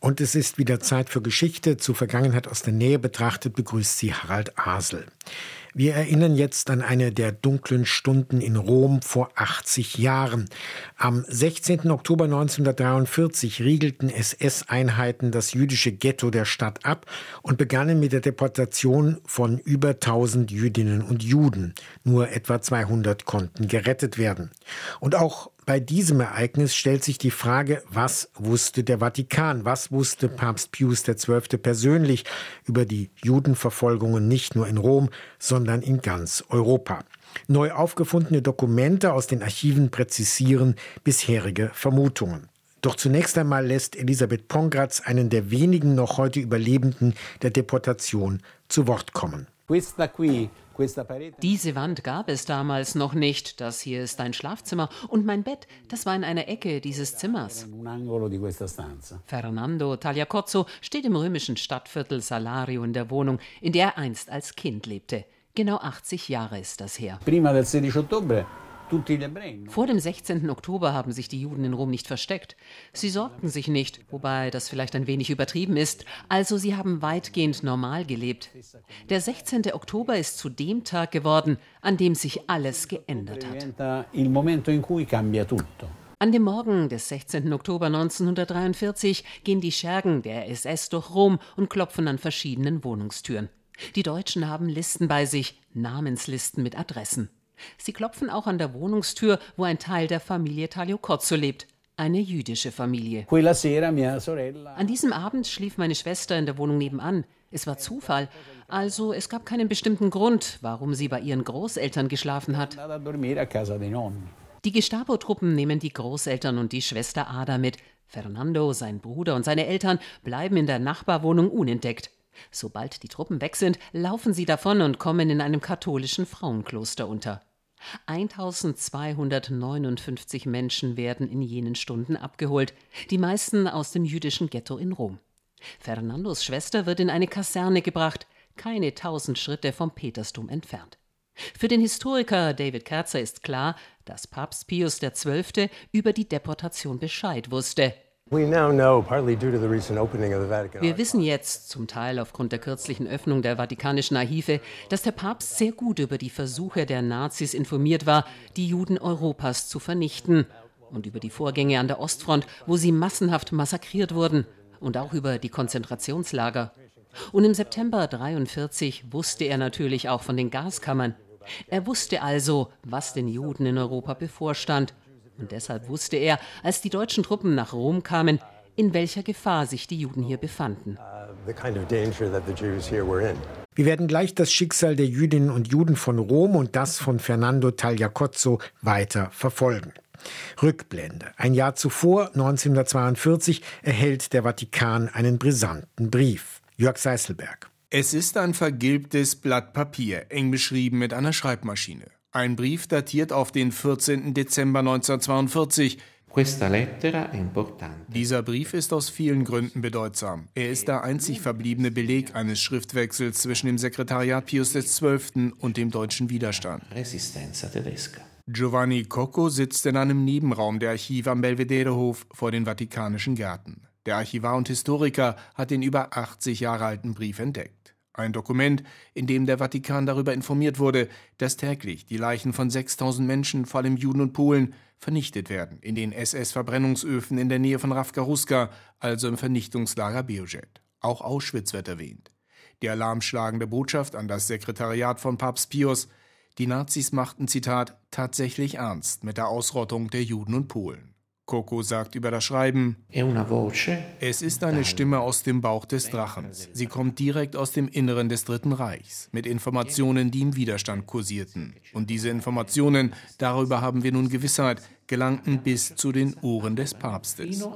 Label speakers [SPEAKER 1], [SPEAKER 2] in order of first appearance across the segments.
[SPEAKER 1] Und es ist wieder Zeit für Geschichte. Zur Vergangenheit aus der Nähe betrachtet begrüßt sie Harald Asel. Wir erinnern jetzt an eine der dunklen Stunden in Rom vor 80 Jahren. Am 16. Oktober 1943 riegelten SS-Einheiten das jüdische Ghetto der Stadt ab und begannen mit der Deportation von über 1000 Jüdinnen und Juden. Nur etwa 200 konnten gerettet werden. Und auch bei diesem Ereignis stellt sich die Frage, was wusste der Vatikan? Was wusste Papst Pius XII. persönlich über die Judenverfolgungen nicht nur in Rom, sondern in ganz Europa? Neu aufgefundene Dokumente aus den Archiven präzisieren bisherige Vermutungen. Doch zunächst einmal lässt Elisabeth Pongratz einen der wenigen noch heute Überlebenden der Deportation zu Wort kommen.
[SPEAKER 2] Questa qui
[SPEAKER 3] diese Wand gab es damals noch nicht. Das hier ist ein Schlafzimmer und mein Bett, das war in einer Ecke dieses Zimmers. Fernando Tagliacozzo steht im römischen Stadtviertel Salario in der Wohnung, in der er einst als Kind lebte. Genau 80 Jahre ist das her.
[SPEAKER 2] Prima del 16 ottobre
[SPEAKER 3] vor dem 16. Oktober haben sich die Juden in Rom nicht versteckt. Sie sorgten sich nicht, wobei das vielleicht ein wenig übertrieben ist. Also sie haben weitgehend normal gelebt. Der 16. Oktober ist zu dem Tag geworden, an dem sich alles geändert hat. An dem Morgen des 16. Oktober 1943 gehen die Schergen der SS durch Rom und klopfen an verschiedenen Wohnungstüren. Die Deutschen haben Listen bei sich, Namenslisten mit Adressen. Sie klopfen auch an der Wohnungstür, wo ein Teil der Familie Tagliocozzo lebt. Eine jüdische Familie. An diesem Abend schlief meine Schwester in der Wohnung nebenan. Es war Zufall. Also es gab keinen bestimmten Grund, warum sie bei ihren Großeltern geschlafen hat. Die Gestapo-Truppen nehmen die Großeltern und die Schwester Ada mit. Fernando, sein Bruder und seine Eltern bleiben in der Nachbarwohnung unentdeckt. Sobald die Truppen weg sind, laufen sie davon und kommen in einem katholischen Frauenkloster unter. 1259 Menschen werden in jenen Stunden abgeholt, die meisten aus dem jüdischen Ghetto in Rom. Fernandos Schwester wird in eine Kaserne gebracht, keine tausend Schritte vom Petersdom entfernt. Für den Historiker David Kerzer ist klar, dass Papst Pius XII. über die Deportation Bescheid wusste. Wir wissen jetzt, zum Teil aufgrund der kürzlichen Öffnung der Vatikanischen Archive, dass der Papst sehr gut über die Versuche der Nazis informiert war, die Juden Europas zu vernichten und über die Vorgänge an der Ostfront, wo sie massenhaft massakriert wurden und auch über die Konzentrationslager. Und im September 1943 wusste er natürlich auch von den Gaskammern. Er wusste also, was den Juden in Europa bevorstand und deshalb wusste er, als die deutschen Truppen nach Rom kamen, in welcher Gefahr sich die Juden hier befanden. Uh,
[SPEAKER 1] Wir werden gleich das Schicksal der Jüdinnen und Juden von Rom und das von Fernando Tagliacozzo weiter verfolgen. Rückblende. Ein Jahr zuvor, 1942, erhält der Vatikan einen brisanten Brief. Jörg Seißelberg.
[SPEAKER 4] Es ist ein vergilbtes Blatt Papier, eng beschrieben mit einer Schreibmaschine. Ein Brief datiert auf den 14. Dezember 1942. Dieser Brief ist aus vielen Gründen bedeutsam. Er ist der einzig verbliebene Beleg eines Schriftwechsels zwischen dem Sekretariat Pius XII. und dem deutschen Widerstand. Giovanni Cocco sitzt in einem Nebenraum der Archive am Belvederehof vor den Vatikanischen Gärten. Der Archivar und Historiker hat den über 80 Jahre alten Brief entdeckt. Ein Dokument, in dem der Vatikan darüber informiert wurde, dass täglich die Leichen von 6000 Menschen, vor allem Juden und Polen, vernichtet werden in den SS-Verbrennungsöfen in der Nähe von Ravkaruska, also im Vernichtungslager Beojet. Auch Auschwitz wird erwähnt. Die alarmschlagende Botschaft an das Sekretariat von Papst Pius, die Nazis machten, Zitat, tatsächlich ernst mit der Ausrottung der Juden und Polen. Coco sagt über das Schreiben, es ist eine Stimme aus dem Bauch des Drachens. Sie kommt direkt aus dem Inneren des Dritten Reichs, mit Informationen, die im Widerstand kursierten. Und diese Informationen, darüber haben wir nun Gewissheit, gelangten bis zu den Ohren des Papstes.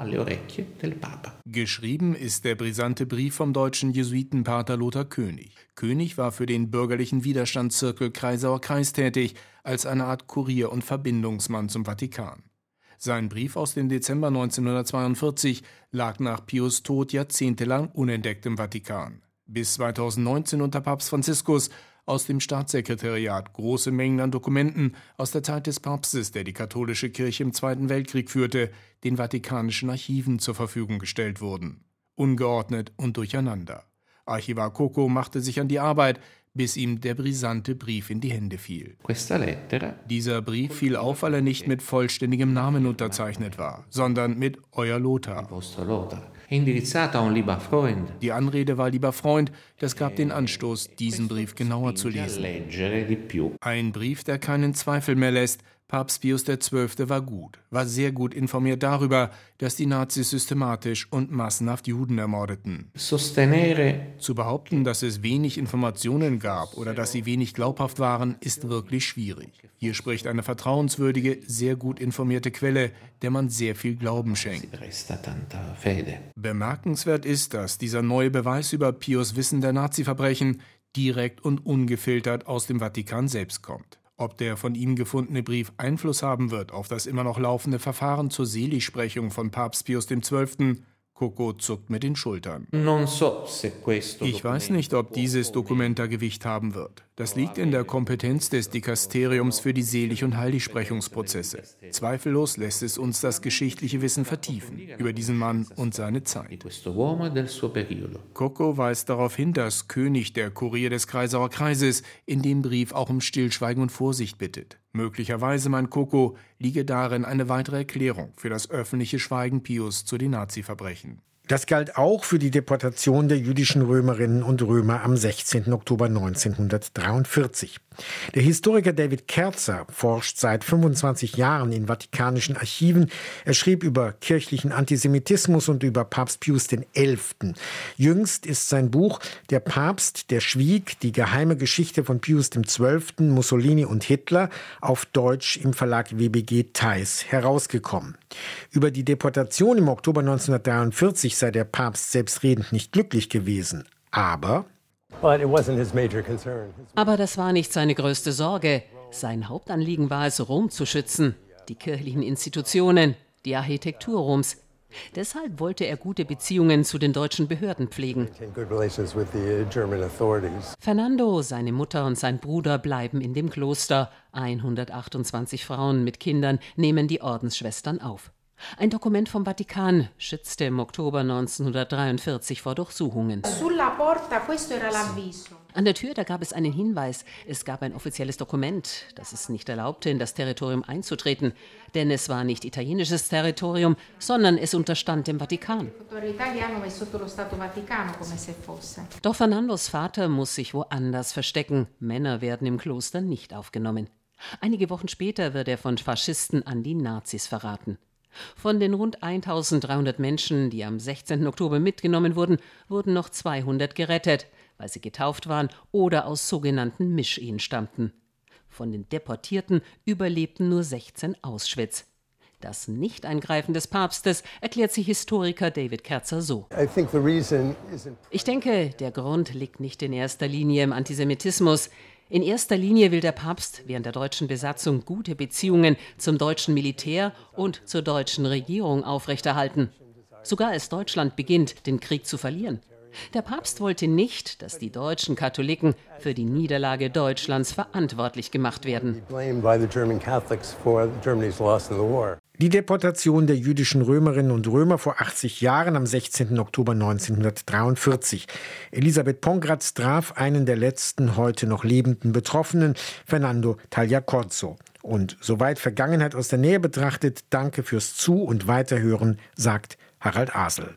[SPEAKER 4] Geschrieben ist der brisante Brief vom deutschen Jesuitenpater Lothar König. König war für den bürgerlichen Widerstandszirkel Kreisauer Kreis tätig, als eine Art Kurier und Verbindungsmann zum Vatikan. Sein Brief aus dem Dezember 1942 lag nach Pius Tod jahrzehntelang unentdeckt im Vatikan. Bis 2019 unter Papst Franziskus aus dem Staatssekretariat große Mengen an Dokumenten aus der Zeit des Papstes, der die katholische Kirche im Zweiten Weltkrieg führte, den vatikanischen Archiven zur Verfügung gestellt wurden. ungeordnet und durcheinander. Archivar Coco machte sich an die Arbeit, bis ihm der brisante Brief in die Hände fiel. Dieser Brief fiel auf, weil er nicht mit vollständigem Namen unterzeichnet war, sondern mit Euer Lothar. Die Anrede war lieber Freund, das gab den Anstoß, diesen Brief genauer zu lesen. Ein Brief, der keinen Zweifel mehr lässt, Papst Pius XII. war gut, war sehr gut informiert darüber, dass die Nazis systematisch und massenhaft Juden ermordeten. Zu behaupten, dass es wenig Informationen gab oder dass sie wenig glaubhaft waren, ist wirklich schwierig. Hier spricht eine vertrauenswürdige, sehr gut informierte Quelle, der man sehr viel Glauben schenkt. Bemerkenswert ist, dass dieser neue Beweis über Pius Wissen der Nazi-Verbrechen direkt und ungefiltert aus dem Vatikan selbst kommt. Ob der von ihm gefundene Brief Einfluss haben wird auf das immer noch laufende Verfahren zur Seligsprechung von Papst Pius XII., Coco zuckt mit den Schultern. Ich weiß nicht, ob dieses Dokument da Gewicht haben wird. Das liegt in der Kompetenz des Dikasteriums für die Selig- und Heiligsprechungsprozesse. Zweifellos lässt es uns das geschichtliche Wissen vertiefen über diesen Mann und seine Zeit. Coco weist darauf hin, dass König der Kurier des Kreisauer Kreises in dem Brief auch um Stillschweigen und Vorsicht bittet. Möglicherweise, mein Coco, liege darin eine weitere Erklärung für das öffentliche Schweigen Pius zu den Nazi-Verbrechen.
[SPEAKER 1] Das galt auch für die Deportation der jüdischen Römerinnen und Römer am 16. Oktober 1943. Der Historiker David Kerzer forscht seit 25 Jahren in vatikanischen Archiven. Er schrieb über kirchlichen Antisemitismus und über Papst Pius XI. Jüngst ist sein Buch Der Papst, der schwieg, die geheime Geschichte von Pius XII., Mussolini und Hitler auf Deutsch im Verlag WBG Theis herausgekommen. Über die Deportation im Oktober 1943 sei der Papst selbstredend nicht glücklich gewesen. Aber
[SPEAKER 3] aber das war nicht seine größte Sorge. Sein Hauptanliegen war es, Rom zu schützen, die kirchlichen Institutionen, die Architektur Roms. Deshalb wollte er gute Beziehungen zu den deutschen Behörden pflegen. Fernando, seine Mutter und sein Bruder bleiben in dem Kloster. 128 Frauen mit Kindern nehmen die Ordensschwestern auf. Ein Dokument vom Vatikan schützte im Oktober 1943 vor Durchsuchungen. An der Tür, da gab es einen Hinweis. Es gab ein offizielles Dokument, das es nicht erlaubte, in das Territorium einzutreten. Denn es war nicht italienisches Territorium, sondern es unterstand dem Vatikan. Doch Fernandos Vater muss sich woanders verstecken. Männer werden im Kloster nicht aufgenommen. Einige Wochen später wird er von Faschisten an die Nazis verraten. Von den rund 1300 Menschen, die am 16. Oktober mitgenommen wurden, wurden noch 200 gerettet, weil sie getauft waren oder aus sogenannten Mischehen stammten. Von den Deportierten überlebten nur 16 Auschwitz. Das Nicht-Eingreifen des Papstes erklärt sich Historiker David Kerzer so. Ich denke, der Grund liegt nicht in erster Linie im Antisemitismus. In erster Linie will der Papst während der deutschen Besatzung gute Beziehungen zum deutschen Militär und zur deutschen Regierung aufrechterhalten. Sogar als Deutschland beginnt, den Krieg zu verlieren. Der Papst wollte nicht, dass die deutschen Katholiken für die Niederlage Deutschlands verantwortlich gemacht werden.
[SPEAKER 1] Die Deportation der jüdischen Römerinnen und Römer vor 80 Jahren am 16. Oktober 1943. Elisabeth Pongratz traf einen der letzten heute noch lebenden Betroffenen, Fernando Tagliacozzo. Und soweit Vergangenheit aus der Nähe betrachtet, danke fürs Zu- und Weiterhören, sagt Harald Asel.